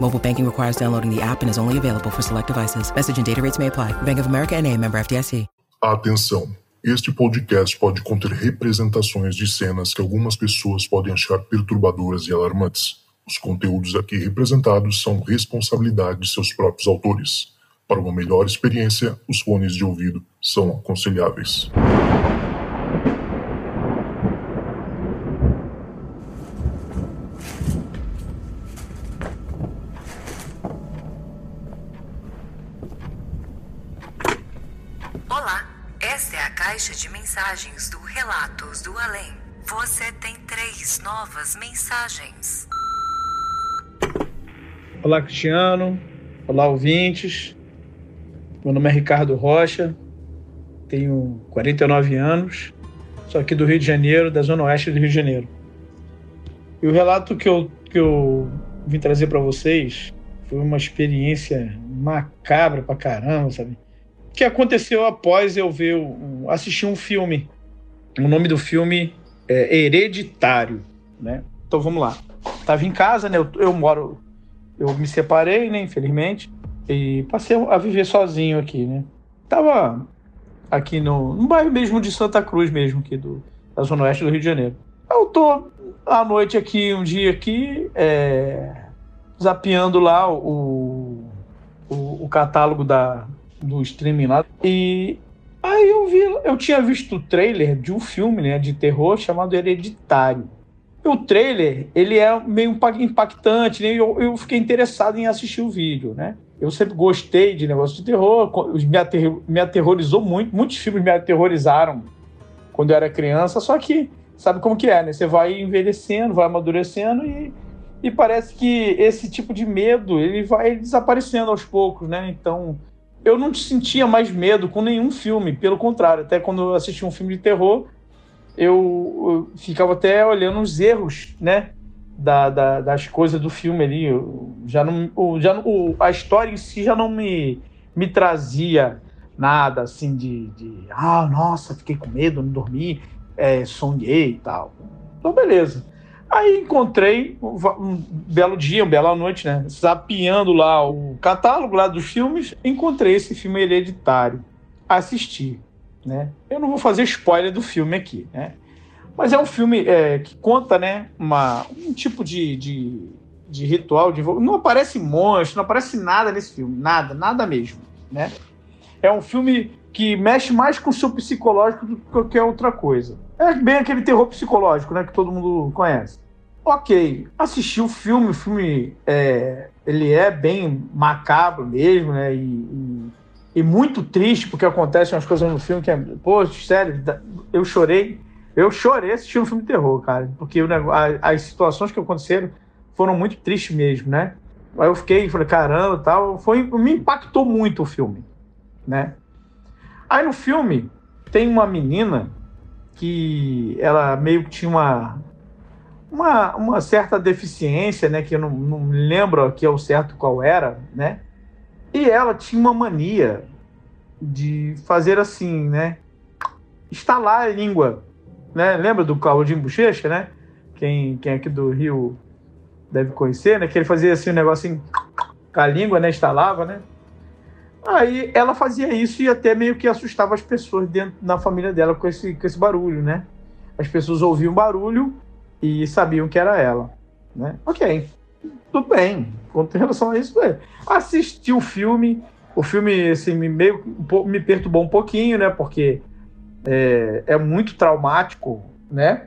Mobile banking requires downloading the app and is only available for select devices. Message and data rates may apply. Bank of America and a member FDIC. Atenção! Este podcast pode conter representações de cenas que algumas pessoas podem achar perturbadoras e alarmantes. Os conteúdos aqui representados são responsabilidade de seus próprios autores. Para uma melhor experiência, os fones de ouvido são aconselháveis. Olá, esta é a caixa de mensagens do Relatos do Além. Você tem três novas mensagens. Olá, Cristiano. Olá, ouvintes. Meu nome é Ricardo Rocha, tenho 49 anos, sou aqui do Rio de Janeiro, da Zona Oeste do Rio de Janeiro. E o relato que eu, que eu vim trazer para vocês foi uma experiência macabra pra caramba, sabe? Que aconteceu após eu ver, um, assistir um filme. O nome do filme é Hereditário, né? Então vamos lá. Tava em casa, né? Eu, eu moro eu me separei, né, infelizmente, e passei a viver sozinho aqui, né. Tava aqui no, no bairro mesmo de Santa Cruz mesmo, aqui do, da Zona Oeste do Rio de Janeiro. Eu tô à noite aqui, um dia aqui, é, zapeando lá o, o, o catálogo da, do streaming lá, e aí eu vi, eu tinha visto o trailer de um filme, né, de terror chamado Hereditário. O trailer, ele é meio impactante, né? Eu, eu fiquei interessado em assistir o vídeo, né? Eu sempre gostei de negócio de terror, me, ater, me aterrorizou muito, muitos filmes me aterrorizaram quando eu era criança, só que sabe como que é, né? Você vai envelhecendo, vai amadurecendo e, e parece que esse tipo de medo, ele vai desaparecendo aos poucos, né? Então, eu não sentia mais medo com nenhum filme, pelo contrário, até quando eu assisti um filme de terror, eu, eu ficava até olhando os erros, né? Da, da, das coisas do filme ali. Eu já não, já não, a história em si já não me, me trazia nada assim de, de ah, nossa, fiquei com medo, não dormi, é, sonhei e tal. Então, beleza. Aí encontrei um belo dia, uma bela noite, né? Zapeando lá o catálogo lá dos filmes, encontrei esse filme hereditário. Assisti né? Eu não vou fazer spoiler do filme aqui, né? Mas é um filme é, que conta, né, uma, um tipo de, de, de ritual de não aparece monstro, não aparece nada nesse filme, nada, nada mesmo, né? É um filme que mexe mais com o seu psicológico do que qualquer outra coisa. É bem aquele terror psicológico, né, que todo mundo conhece. Ok, assisti o filme, o filme é, ele é bem macabro mesmo, né, e, e e muito triste porque acontecem umas coisas no filme que é, pô, sério, eu chorei, eu chorei assistindo um filme de terror, cara, porque negócio, as situações que aconteceram foram muito tristes mesmo, né? Aí eu fiquei, falei, caramba, tal, foi, me impactou muito o filme, né? Aí no filme tem uma menina que ela meio que tinha uma uma, uma certa deficiência, né, que eu não, não lembro aqui ao certo qual era, né? E ela tinha uma mania de fazer assim, né? Estalar a língua. Né? Lembra do Claudinho Bochecha, né? Quem, quem aqui do Rio deve conhecer, né? Que ele fazia assim um negocinho com a língua, né? Estalava, né? Aí ela fazia isso e até meio que assustava as pessoas dentro na família dela com esse, com esse barulho, né? As pessoas ouviam barulho e sabiam que era ela, né? Ok, tudo bem. Com relação a isso, é. assisti o filme. O filme assim, me, meio, me perturbou um pouquinho, né? Porque é, é muito traumático, né?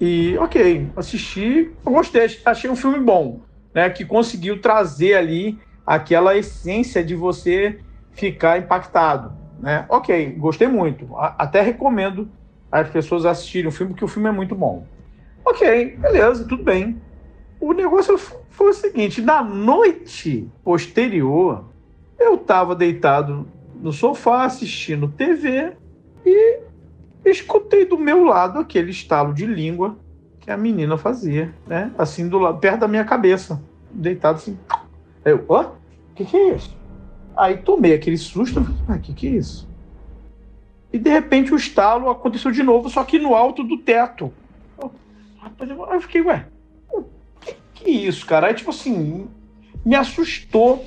E, ok, assisti, gostei, achei um filme bom, né? Que conseguiu trazer ali aquela essência de você ficar impactado, né? Ok, gostei muito. Até recomendo as pessoas assistirem o filme, porque o filme é muito bom. Ok, beleza, tudo bem. O negócio foi o seguinte: na noite posterior, eu estava deitado no sofá assistindo TV e escutei do meu lado aquele estalo de língua que a menina fazia, né? Assim, do lado, perto da minha cabeça, deitado assim. Eu, ó, o que, que é isso? Aí tomei aquele susto, ah, que, que é isso? E de repente o estalo aconteceu de novo, só que no alto do teto. Eu, eu fiquei, ué, que, que é isso, cara? Aí, tipo assim, me assustou,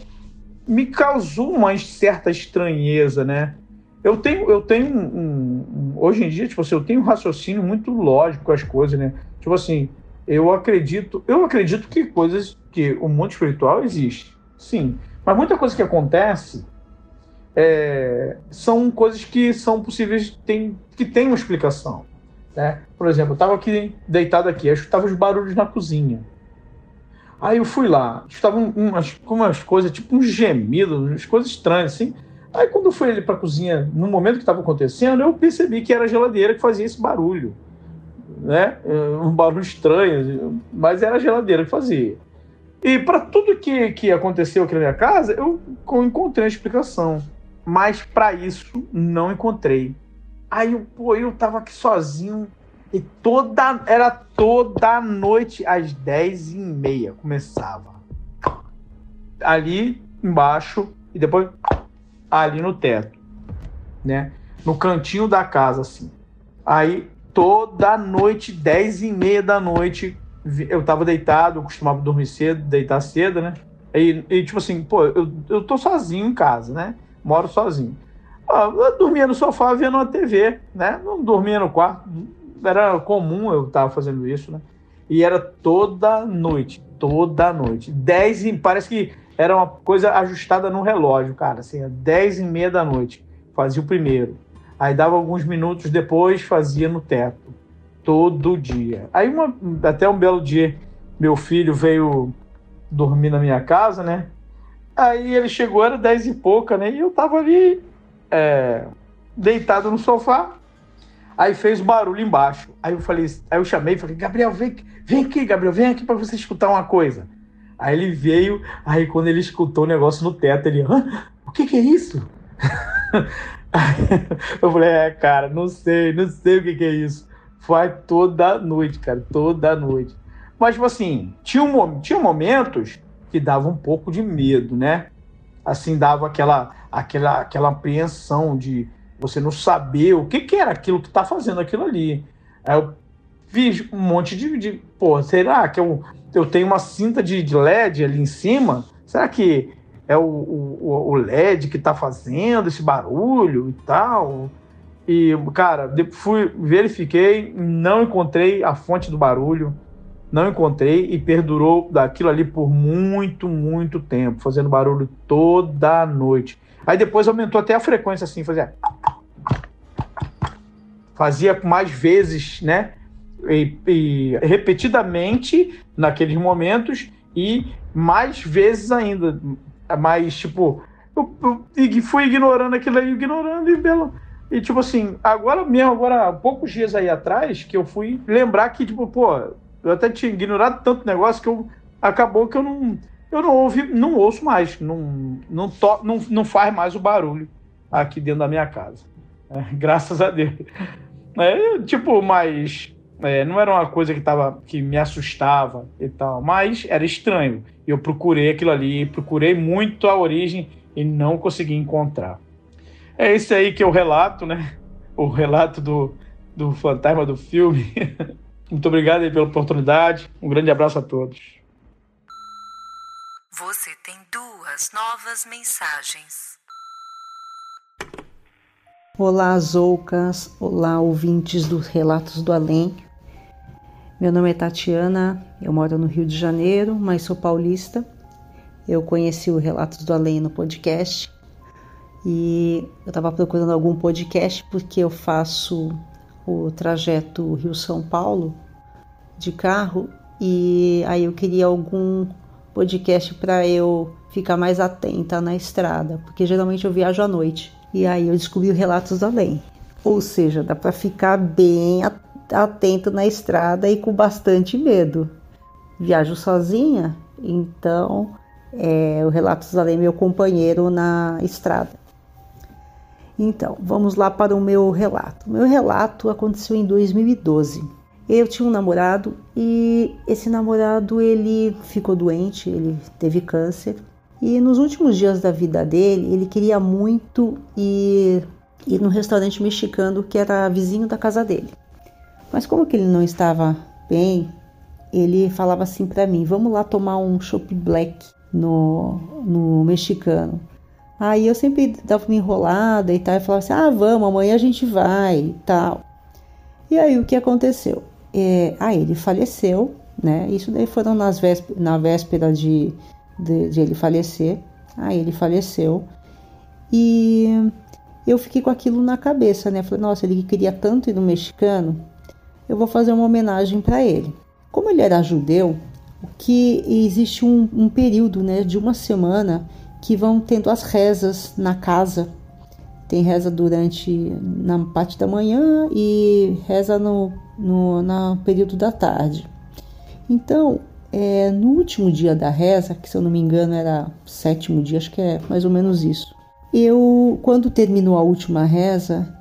me causou uma certa estranheza, né? Eu tenho, eu tenho um, um, hoje em dia, tipo assim, eu tenho um raciocínio muito lógico com as coisas, né? Tipo assim, eu acredito, eu acredito que coisas que o mundo espiritual existe, sim, mas muita coisa que acontece é, são coisas que são possíveis, tem, que tem uma explicação. Né? Por exemplo, eu estava aqui deitado aqui, eu escutava os barulhos na cozinha. Aí eu fui lá, estava umas, umas coisas, tipo um gemido, umas coisas estranhas assim. Aí quando eu fui ali para a cozinha, no momento que estava acontecendo, eu percebi que era a geladeira que fazia esse barulho. Né? Um barulho estranho, mas era a geladeira que fazia. E para tudo que, que aconteceu aqui na minha casa, eu encontrei a explicação. Mas para isso, não encontrei. Aí eu, pô, eu tava aqui sozinho e toda. Era toda noite às 10 e meia começava. Ali embaixo e depois ali no teto, né? No cantinho da casa, assim. Aí, toda noite, 10 e meia da noite, eu tava deitado, eu costumava dormir cedo, deitar cedo, né? E, e tipo assim, pô, eu, eu tô sozinho em casa, né? Moro sozinho. Ah, eu dormia no sofá vendo uma TV, né? Não dormia no quarto. Era comum eu tava fazendo isso, né? E era toda noite, toda noite. 10 e parece que era uma coisa ajustada no relógio, cara. Assim, 10 e meia da noite fazia o primeiro. Aí dava alguns minutos depois, fazia no teto. Todo dia. Aí uma, até um belo dia, meu filho veio dormir na minha casa, né? Aí ele chegou, era 10 e pouca, né? E eu tava ali é, deitado no sofá. Aí fez barulho embaixo. Aí eu falei, aí eu chamei falei, Gabriel, vem, vem aqui, Gabriel, vem aqui para você escutar uma coisa. Aí ele veio, aí quando ele escutou o negócio no teto, ele, Hã? o que, que é isso? eu falei, é, cara, não sei, não sei o que, que é isso. Vai toda noite, cara, toda noite. Mas, tipo assim, tinha, um, tinha momentos que dava um pouco de medo, né? Assim, dava aquela, aquela, aquela apreensão de você não saber o que, que era aquilo que tá fazendo aquilo ali. Aí eu fiz um monte de, de pô, será que eu eu tenho uma cinta de, de LED ali em cima. Será que é o, o, o LED que está fazendo esse barulho e tal? E, cara, fui, verifiquei, não encontrei a fonte do barulho, não encontrei e perdurou daquilo ali por muito, muito tempo, fazendo barulho toda noite. Aí depois aumentou até a frequência assim, fazia. Fazia mais vezes, né? e, e repetidamente naqueles momentos e mais vezes ainda. Mas, tipo, eu, eu fui ignorando aquilo aí, ignorando e belo. E, tipo assim, agora mesmo, agora poucos dias aí atrás, que eu fui lembrar que, tipo, pô, eu até tinha ignorado tanto negócio que eu acabou que eu não. Eu não ouvi, não ouço mais, não, não, to, não, não faz mais o barulho aqui dentro da minha casa. É, graças a Deus. É, tipo, mas é, não era uma coisa que, tava, que me assustava e tal, mas era estranho. Eu procurei aquilo ali, procurei muito a origem e não consegui encontrar. É esse aí que é o relato, né? O relato do, do fantasma do filme. muito obrigado aí pela oportunidade. Um grande abraço a todos. Você tem duas novas mensagens. Olá, Zoucas. Olá, ouvintes dos Relatos do Além. Meu nome é Tatiana, eu moro no Rio de Janeiro, mas sou paulista. Eu conheci o Relatos do Além no podcast e eu estava procurando algum podcast porque eu faço o trajeto Rio-São Paulo de carro e aí eu queria algum podcast para eu ficar mais atenta na estrada, porque geralmente eu viajo à noite. E aí eu descobri o Relatos Além. Ou seja, dá para ficar bem atento na estrada e com bastante medo. Viajo sozinha, então é, o Relatos Além é meu companheiro na estrada. Então, vamos lá para o meu relato. Meu relato aconteceu em 2012. Eu tinha um namorado e esse namorado ele ficou doente, ele teve câncer e nos últimos dias da vida dele ele queria muito ir, ir no restaurante mexicano que era vizinho da casa dele. Mas como que ele não estava bem, ele falava assim para mim: "Vamos lá tomar um chopp black no, no mexicano". Aí eu sempre dava uma enrolada e tal, e falava assim: "Ah, vamos, amanhã a gente vai" e tal. E aí o que aconteceu? É, aí ele faleceu, né? Isso daí foram nas véspera, na véspera de, de, de ele falecer. Aí ele faleceu e eu fiquei com aquilo na cabeça, né? Falei, nossa, ele queria tanto ir no mexicano, eu vou fazer uma homenagem para ele. Como ele era judeu, que existe um, um, período, né, de uma semana que vão tendo as rezas na casa tem reza durante na parte da manhã e reza no, no, no período da tarde. Então, é, no último dia da reza, que se eu não me engano era sétimo dia, acho que é mais ou menos isso. Eu, quando terminou a última reza,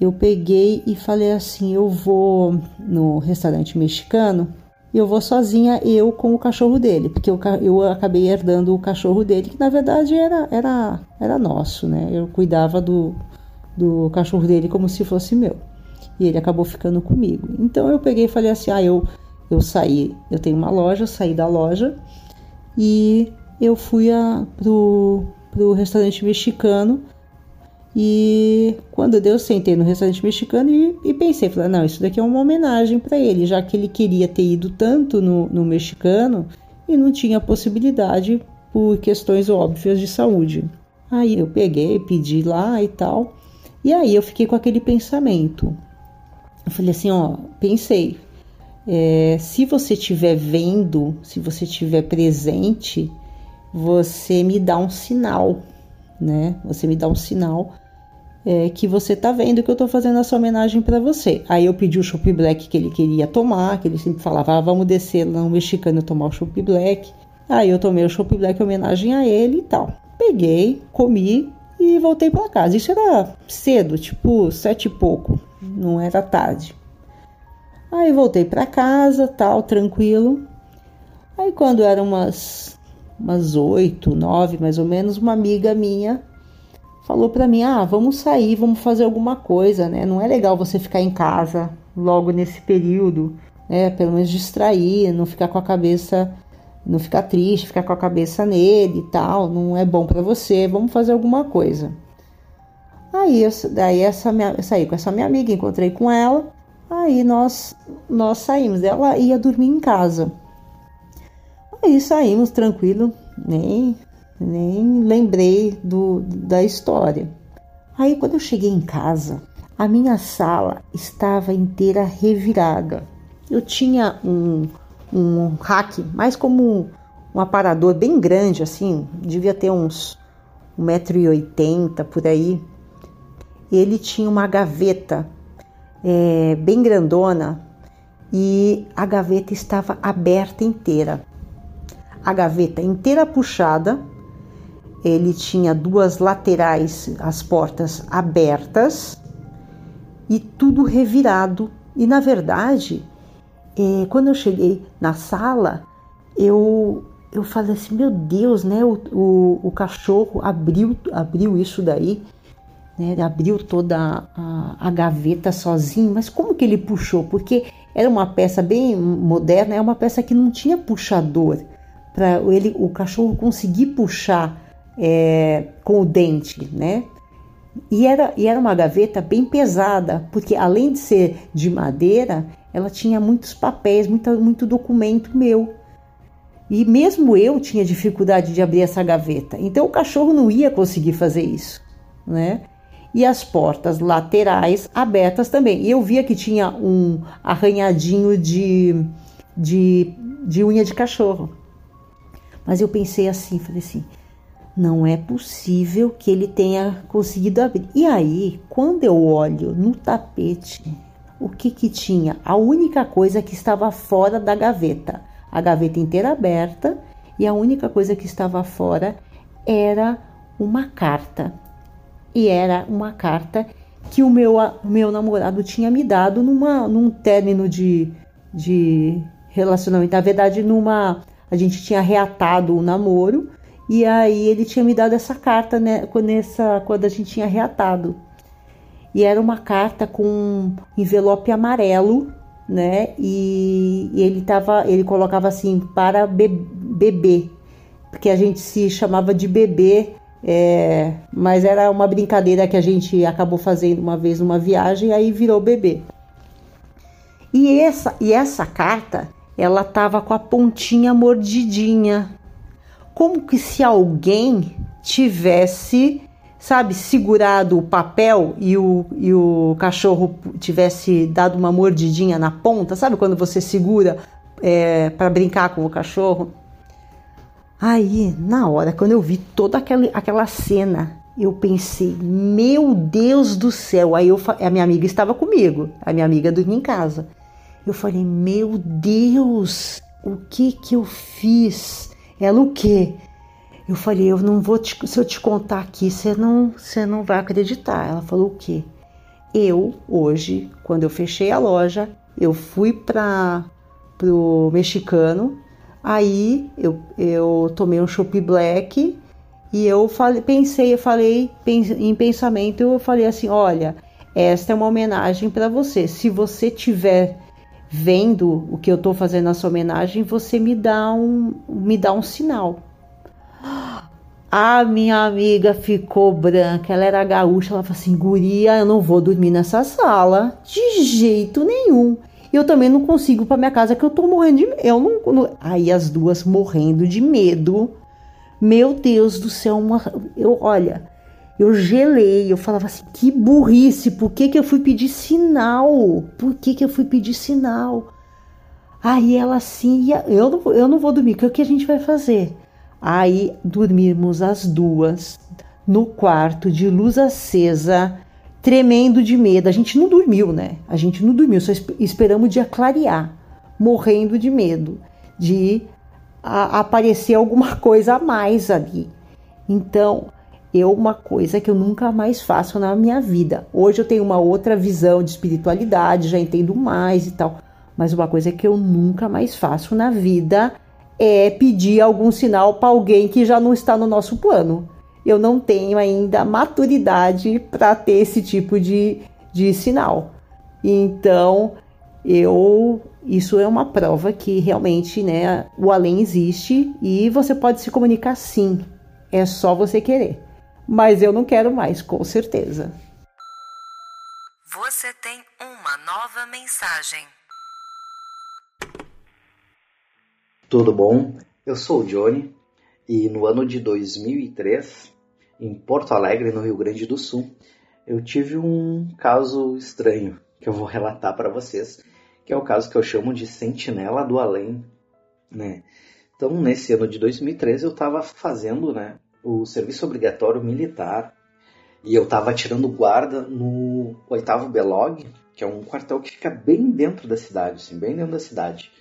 eu peguei e falei assim: eu vou no restaurante mexicano, eu vou sozinha, eu com o cachorro dele, porque eu, eu acabei herdando o cachorro dele, que na verdade era, era, era nosso, né? Eu cuidava do, do cachorro dele como se fosse meu. E ele acabou ficando comigo. Então eu peguei e falei assim: ah, eu, eu saí, eu tenho uma loja, saí da loja e eu fui a, pro, pro restaurante mexicano e quando eu sentei no restaurante mexicano e, e pensei, falei, não, isso daqui é uma homenagem para ele, já que ele queria ter ido tanto no, no mexicano e não tinha possibilidade por questões óbvias de saúde. Aí eu peguei, pedi lá e tal. E aí eu fiquei com aquele pensamento. Eu falei assim, ó, pensei, é, se você estiver vendo, se você estiver presente, você me dá um sinal, né? Você me dá um sinal é, que você tá vendo que eu tô fazendo essa homenagem para você. Aí eu pedi o chopp black que ele queria tomar, que ele sempre falava, ah, vamos descer lá no mexicano tomar o chopp black. Aí eu tomei o chopp black em homenagem a ele e tal. Peguei, comi e voltei para casa. Isso era cedo, tipo sete e pouco, não era tarde. Aí voltei para casa, tal, tranquilo. Aí quando eram umas umas oito, nove mais ou menos, uma amiga minha falou para mim: "Ah, vamos sair, vamos fazer alguma coisa, né? Não é legal você ficar em casa logo nesse período, né? Pelo menos distrair, não ficar com a cabeça, não ficar triste, ficar com a cabeça nele e tal, não é bom para você. Vamos fazer alguma coisa." Aí, daí essa minha, eu saí com essa minha amiga, encontrei com ela. Aí nós nós saímos. Ela ia dormir em casa. Aí saímos tranquilo, nem nem lembrei do, da história. Aí, quando eu cheguei em casa, a minha sala estava inteira revirada. Eu tinha um, um rack, mais como um aparador bem grande, assim, devia ter uns 1,80m por aí. Ele tinha uma gaveta é, bem grandona e a gaveta estava aberta inteira. A gaveta inteira puxada ele tinha duas laterais, as portas abertas e tudo revirado. E na verdade, é, quando eu cheguei na sala, eu eu falei assim, meu Deus, né? O, o, o cachorro abriu abriu isso daí, né? Abriu toda a, a, gaveta sozinho, mas como que ele puxou? Porque era uma peça bem moderna, é uma peça que não tinha puxador para ele o cachorro conseguir puxar é, com o dente, né? E era, e era uma gaveta bem pesada, porque além de ser de madeira, ela tinha muitos papéis, muito, muito documento meu. E mesmo eu tinha dificuldade de abrir essa gaveta. Então o cachorro não ia conseguir fazer isso, né? E as portas laterais abertas também. E eu via que tinha um arranhadinho de, de, de unha de cachorro. Mas eu pensei assim, falei assim, não é possível que ele tenha conseguido abrir. E aí, quando eu olho no tapete, o que que tinha? A única coisa que estava fora da gaveta, a gaveta inteira aberta, e a única coisa que estava fora era uma carta. E era uma carta que o meu, o meu namorado tinha me dado numa, num término de, de relacionamento. Na verdade, numa a gente tinha reatado o namoro e aí ele tinha me dado essa carta né, quando, essa, quando a gente tinha reatado. E era uma carta com envelope amarelo, né? E, e ele tava, ele colocava assim para be bebê, porque a gente se chamava de bebê, é, mas era uma brincadeira que a gente acabou fazendo uma vez numa viagem, aí virou bebê. E essa, e essa carta, ela tava com a pontinha mordidinha, como que se alguém tivesse, sabe, segurado o papel e o, e o cachorro tivesse dado uma mordidinha na ponta, sabe quando você segura é, para brincar com o cachorro? Aí, na hora, quando eu vi toda aquela, aquela cena, eu pensei, meu Deus do céu. Aí eu, a minha amiga estava comigo, a minha amiga dormia em casa. Eu falei, meu Deus, o que que eu fiz? Ela o quê? Eu falei, eu não vou te, se eu te contar aqui, você não, você não vai acreditar. Ela falou o quê? Eu hoje, quando eu fechei a loja, eu fui para pro mexicano, aí eu, eu tomei um chopp black e eu falei, pensei, eu falei em pensamento, eu falei assim, olha, esta é uma homenagem para você. Se você tiver vendo o que eu estou fazendo nessa homenagem, você me dá um, me dá um sinal. A minha amiga ficou branca, ela era gaúcha, ela falou assim: Guria, eu não vou dormir nessa sala, de jeito nenhum. Eu também não consigo para minha casa que eu tô morrendo de. Eu não, Aí as duas morrendo de medo. Meu Deus do céu, uma, eu olha, eu gelei, eu falava assim, que burrice, por que, que eu fui pedir sinal? Por que, que eu fui pedir sinal? Aí ela assim, eu não, eu não vou dormir, o que a gente vai fazer? Aí dormimos as duas no quarto de luz acesa, tremendo de medo. A gente não dormiu, né? A gente não dormiu, só esperamos o dia clarear, morrendo de medo de a, aparecer alguma coisa a mais ali. Então, eu uma coisa que eu nunca mais faço na minha vida. Hoje eu tenho uma outra visão de espiritualidade, já entendo mais e tal, mas uma coisa que eu nunca mais faço na vida é pedir algum sinal para alguém que já não está no nosso plano. Eu não tenho ainda maturidade para ter esse tipo de, de sinal. Então, eu isso é uma prova que realmente, né, o além existe e você pode se comunicar sim. É só você querer mas eu não quero mais, com certeza. Você tem uma nova mensagem. Tudo bom? Eu sou o Johnny e no ano de 2003, em Porto Alegre, no Rio Grande do Sul, eu tive um caso estranho que eu vou relatar para vocês, que é o caso que eu chamo de Sentinela do Além, né? Então, nesse ano de 2013, eu estava fazendo, né, o serviço obrigatório militar e eu estava tirando guarda no oitavo Belog, que é um quartel que fica bem dentro da cidade, assim, bem dentro da cidade.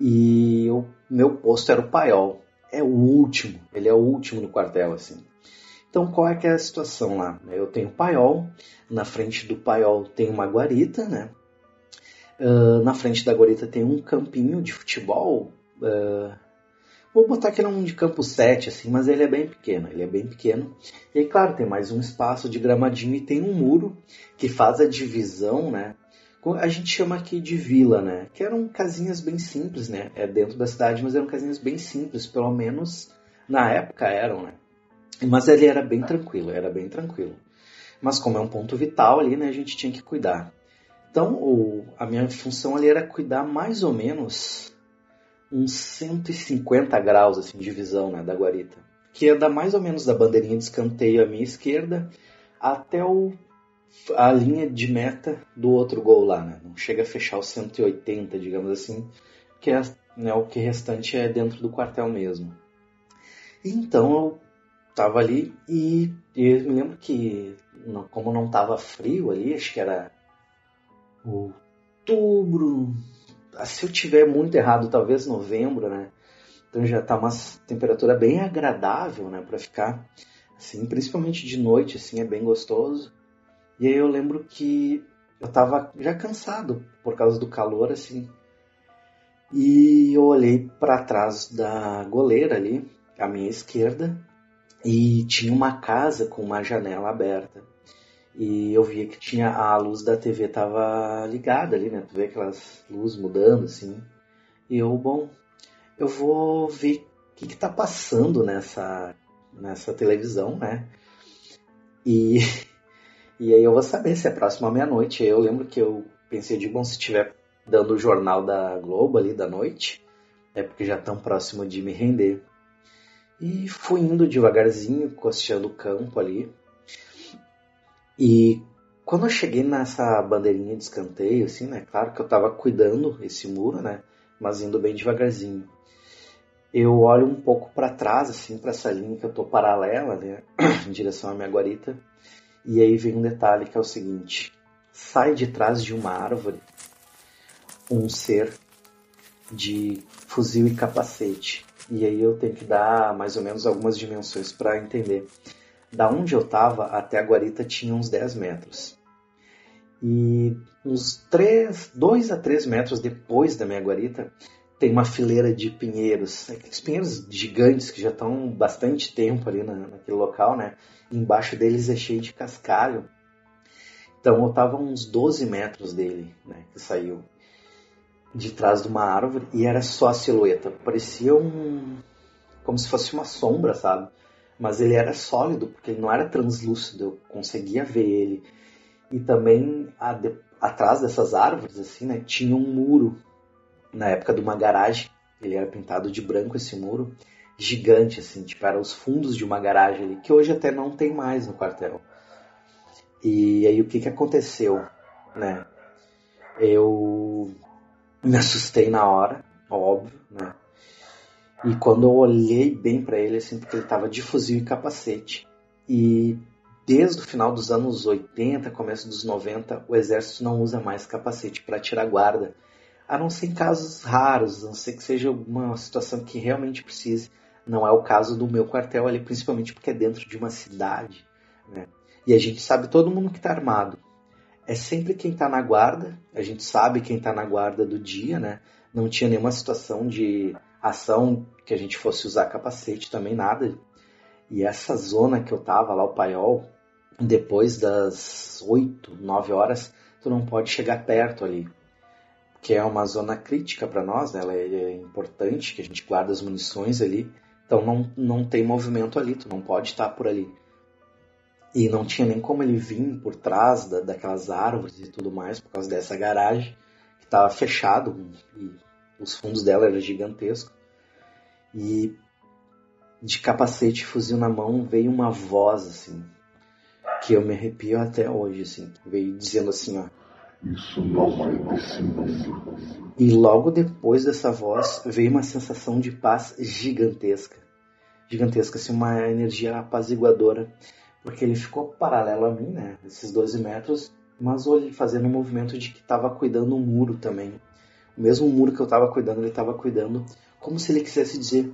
E o meu posto era o Paiol. É o último, ele é o último no quartel, assim. Então, qual é que é a situação lá? Eu tenho o Paiol, na frente do Paiol tem uma guarita, né? Uh, na frente da guarita tem um campinho de futebol, uh, Vou botar que ele é um de campo 7, assim, mas ele é bem pequeno, ele é bem pequeno. E claro, tem mais um espaço de gramadinho e tem um muro que faz a divisão, né? A gente chama aqui de vila, né? Que eram casinhas bem simples, né? É dentro da cidade, mas eram casinhas bem simples, pelo menos na época eram, né? Mas ele era bem tranquilo, era bem tranquilo. Mas como é um ponto vital ali, né? A gente tinha que cuidar. Então, o, a minha função ali era cuidar mais ou menos uns 150 graus assim, de visão né, da guarita, que ia dar mais ou menos da bandeirinha de escanteio à minha esquerda até o, a linha de meta do outro gol lá. Né? Não chega a fechar os 180, digamos assim, porque né, o que restante é dentro do quartel mesmo. Então eu tava ali e, e eu me lembro que, como não tava frio ali, acho que era outubro, se eu tiver muito errado, talvez novembro, né? Então já tá uma temperatura bem agradável, né, para ficar assim, principalmente de noite, assim, é bem gostoso. E aí eu lembro que eu tava já cansado por causa do calor, assim. E eu olhei para trás da goleira ali, à minha esquerda, e tinha uma casa com uma janela aberta. E eu via que tinha a luz da TV tava ligada ali, né? Tu vê aquelas luzes mudando assim. E eu, bom, eu vou ver o que, que tá passando nessa nessa televisão, né? E e aí eu vou saber se é próximo à meia-noite. Eu lembro que eu pensei de bom se estiver dando o jornal da Globo ali da noite, é porque já tão próximo de me render. E fui indo devagarzinho, costeando o campo ali. E quando eu cheguei nessa bandeirinha de escanteio, assim, né? Claro que eu tava cuidando esse muro, né? Mas indo bem devagarzinho. Eu olho um pouco para trás, assim, para essa linha que eu tô paralela, né? em direção à minha guarita. E aí vem um detalhe que é o seguinte: sai de trás de uma árvore um ser de fuzil e capacete. E aí eu tenho que dar mais ou menos algumas dimensões para entender. Da onde eu estava até a guarita tinha uns 10 metros. E uns 3, 2 a 3 metros depois da minha guarita tem uma fileira de pinheiros, aqueles pinheiros gigantes que já estão bastante tempo ali na, naquele local, né? embaixo deles é cheio de cascalho. Então eu estava uns 12 metros dele, né? Que saiu de trás de uma árvore e era só a silhueta. Parecia um. como se fosse uma sombra, sabe? Mas ele era sólido, porque ele não era translúcido, eu conseguia ver ele. E também a, de, atrás dessas árvores, assim, né, tinha um muro, na época de uma garagem, ele era pintado de branco esse muro, gigante, assim, tipo, eram os fundos de uma garagem ali, que hoje até não tem mais no quartel. E aí o que que aconteceu, né? Eu me assustei na hora, óbvio, né? E quando eu olhei bem para ele, assim, porque ele estava de fuzil e capacete. E desde o final dos anos 80, começo dos 90, o exército não usa mais capacete para tirar guarda. A não ser em casos raros, a não ser que seja uma situação que realmente precise. Não é o caso do meu quartel ali, principalmente porque é dentro de uma cidade. Né? E a gente sabe todo mundo que está armado. É sempre quem está na guarda, a gente sabe quem está na guarda do dia, né? Não tinha nenhuma situação de ação que a gente fosse usar capacete também, nada. E essa zona que eu tava lá, o paiol, depois das 8, 9 horas, tu não pode chegar perto ali. Que é uma zona crítica para nós, né? ela é, é importante, que a gente guarda as munições ali. Então não, não tem movimento ali, tu não pode estar por ali. E não tinha nem como ele vir por trás da, daquelas árvores e tudo mais, por causa dessa garagem que estava fechado e os fundos dela eram gigantescos. E de capacete e fuzil na mão veio uma voz assim, que eu me arrepio até hoje, assim. Veio dizendo assim, ó. Isso não é mundo. E logo depois dessa voz veio uma sensação de paz gigantesca. Gigantesca, assim, uma energia apaziguadora. Porque ele ficou paralelo a mim, né? Esses 12 metros, mas ele fazendo um movimento de que estava cuidando um muro também. O mesmo muro que eu estava cuidando, ele estava cuidando, como se ele quisesse dizer: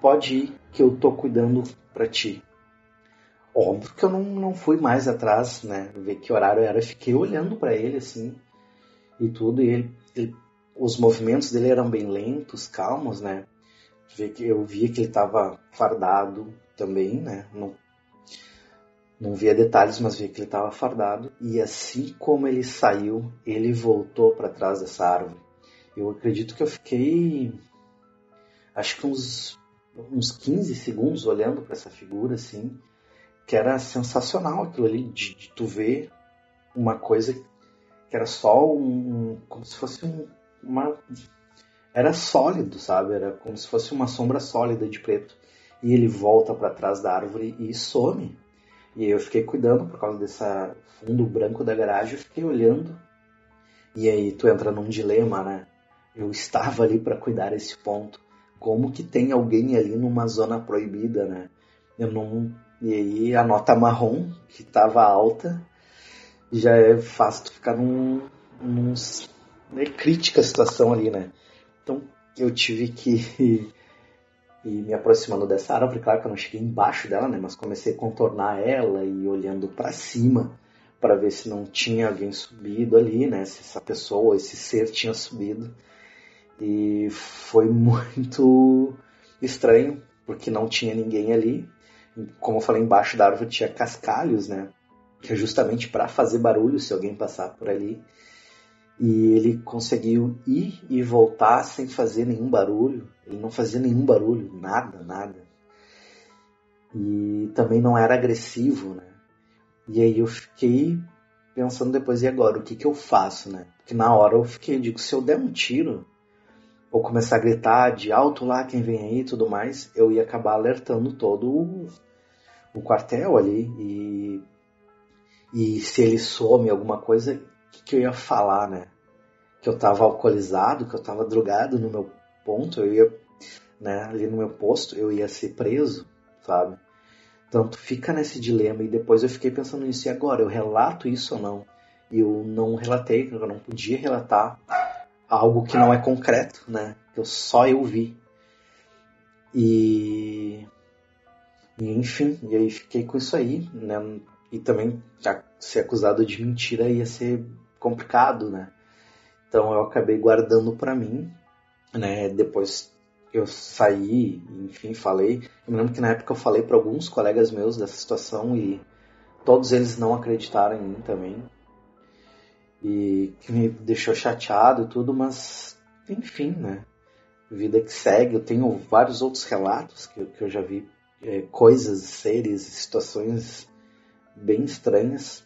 pode ir, que eu tô cuidando para ti. Óbvio que eu não, não fui mais atrás, né? Ver que horário era. Eu fiquei olhando para ele assim e tudo. E ele, ele, os movimentos dele eram bem lentos, calmos, né? Eu via que ele estava fardado também, né? Não, não via detalhes, mas via que ele estava fardado. E assim como ele saiu, ele voltou para trás dessa árvore. Eu acredito que eu fiquei acho que uns, uns 15 segundos olhando para essa figura assim, que era sensacional aquilo ali de, de, tu ver uma coisa que era só um, como se fosse um, uma era sólido, sabe? Era como se fosse uma sombra sólida de preto. E ele volta para trás da árvore e some. E eu fiquei cuidando por causa desse fundo branco da garagem, eu fiquei olhando. E aí tu entra num dilema, né? Eu estava ali para cuidar desse ponto. Como que tem alguém ali numa zona proibida, né? Eu não. E aí a nota marrom, que estava alta, já é fácil tu ficar num. num é crítica a situação ali, né? Então eu tive que ir me aproximando dessa árvore, claro que eu não cheguei embaixo dela, né? Mas comecei a contornar ela e olhando para cima para ver se não tinha alguém subido ali, né? Se essa pessoa, esse ser tinha subido. E foi muito estranho, porque não tinha ninguém ali. Como eu falei, embaixo da árvore tinha cascalhos, né? Que é justamente para fazer barulho se alguém passar por ali. E ele conseguiu ir e voltar sem fazer nenhum barulho. Ele não fazia nenhum barulho, nada, nada. E também não era agressivo, né? E aí eu fiquei pensando depois, e agora? O que, que eu faço, né? Porque na hora eu fiquei, digo, se eu der um tiro, ou começar a gritar de alto lá quem vem aí e tudo mais, eu ia acabar alertando todo o, o quartel ali. E, e se ele some alguma coisa, o que, que eu ia falar, né? Que eu tava alcoolizado, que eu tava drogado no meu ponto, eu ia, né, ali no meu posto, eu ia ser preso, sabe? Tanto fica nesse dilema e depois eu fiquei pensando nisso, e agora? Eu relato isso ou não? E eu não relatei, eu não podia relatar algo que não é concreto, né? Que eu só eu vi. E, e enfim, e aí fiquei com isso aí, né? E também ser acusado de mentira ia ser complicado, né? Então eu acabei guardando para mim, né? Depois eu saí, enfim, falei. Eu me lembro que na época eu falei para alguns colegas meus dessa situação e todos eles não acreditaram em mim também e que me deixou chateado e tudo, mas enfim, né? Vida que segue. Eu tenho vários outros relatos que, que eu já vi é, coisas, seres, situações bem estranhas.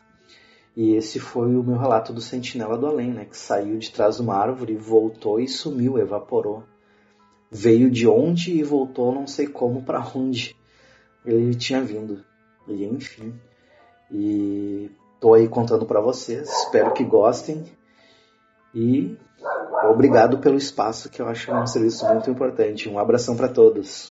E esse foi o meu relato do Sentinela do Além, né? Que saiu de trás de uma árvore, voltou e sumiu, evaporou. Veio de onde e voltou, não sei como, para onde ele tinha vindo. E enfim. E Estou aí contando para vocês, espero que gostem e obrigado pelo espaço que eu acho um serviço muito importante. Um abração para todos.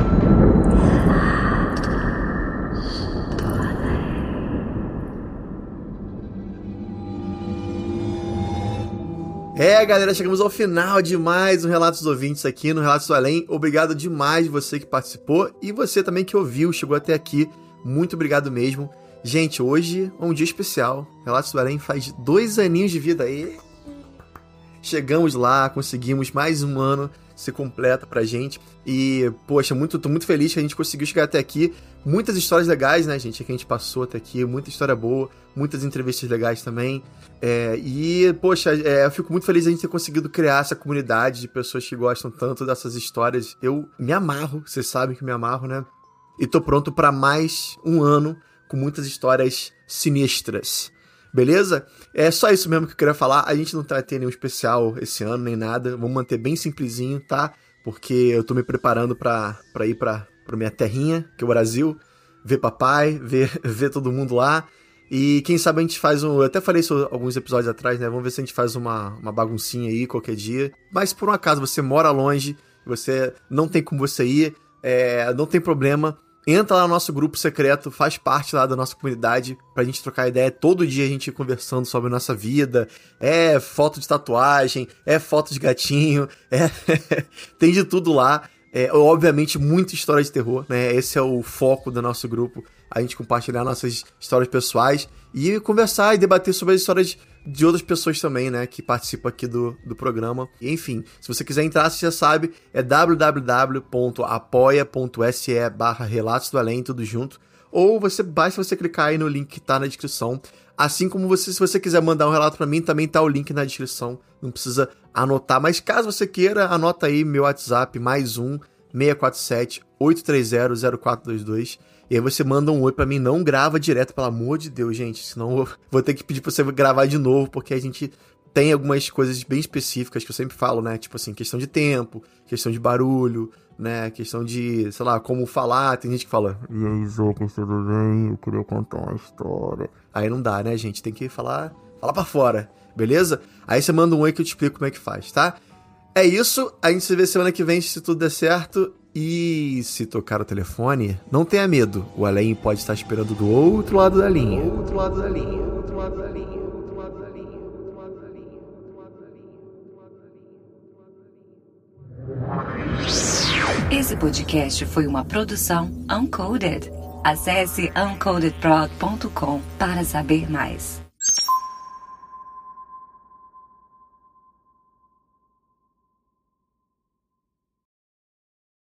É, galera, chegamos ao final de mais um Relatos dos Ouvintes aqui no Relatos do Além. Obrigado demais você que participou e você também que ouviu, chegou até aqui. Muito obrigado mesmo. Gente, hoje é um dia especial. Relatos do Além faz dois aninhos de vida aí. Chegamos lá, conseguimos mais um ano se completa pra gente. E, poxa, muito, tô muito feliz que a gente conseguiu chegar até aqui. Muitas histórias legais, né, gente, que a gente passou até aqui. Muita história boa, muitas entrevistas legais também. É, e, poxa, é, eu fico muito feliz de a gente ter conseguido criar essa comunidade de pessoas que gostam tanto dessas histórias. Eu me amarro, vocês sabem que me amarro, né? E tô pronto para mais um ano com muitas histórias sinistras. Beleza? É só isso mesmo que eu queria falar. A gente não vai ter nenhum especial esse ano, nem nada. Vamos manter bem simplesinho, tá? Porque eu tô me preparando pra ir pra, pra minha terrinha, que é o Brasil. Ver papai, ver, ver todo mundo lá. E quem sabe a gente faz um. Eu até falei isso alguns episódios atrás, né? Vamos ver se a gente faz uma, uma baguncinha aí qualquer dia. Mas por um acaso você mora longe, você não tem como você ir, é, não tem problema. entra lá no nosso grupo secreto, faz parte lá da nossa comunidade pra gente trocar ideia. Todo dia a gente conversando sobre a nossa vida. É foto de tatuagem, é foto de gatinho, é tem de tudo lá. É, obviamente, muita história de terror, né? Esse é o foco do nosso grupo. A gente compartilhar nossas histórias pessoais e conversar e debater sobre as histórias de outras pessoas também, né? Que participam aqui do, do programa. E, enfim, se você quiser entrar, você já sabe, é www.apoia.se barra Relatos do Além, tudo junto. Ou você basta você clicar aí no link que tá na descrição. Assim como você, se você quiser mandar um relato para mim, também tá o link na descrição. Não precisa anotar. Mas caso você queira, anota aí meu WhatsApp, mais um, 647 830 0422. E aí você manda um oi para mim, não grava direto, pelo amor de Deus, gente. Senão eu vou ter que pedir pra você gravar de novo, porque a gente tem algumas coisas bem específicas que eu sempre falo, né? Tipo assim, questão de tempo, questão de barulho, né? Questão de, sei lá, como falar. Tem gente que fala, e aí, Zocas, tudo bem? Eu queria contar uma história. Aí não dá, né, gente? Tem que falar, falar pra fora, beleza? Aí você manda um oi que eu te explico como é que faz, tá? É isso, a gente se vê semana que vem se tudo der certo. E se tocar o telefone, não tenha medo. O além pode estar esperando do outro lado da linha. Outro lado da linha. Outro lado da linha. Esse podcast foi uma produção Uncoded. Acesse uncodedprod.com para saber mais.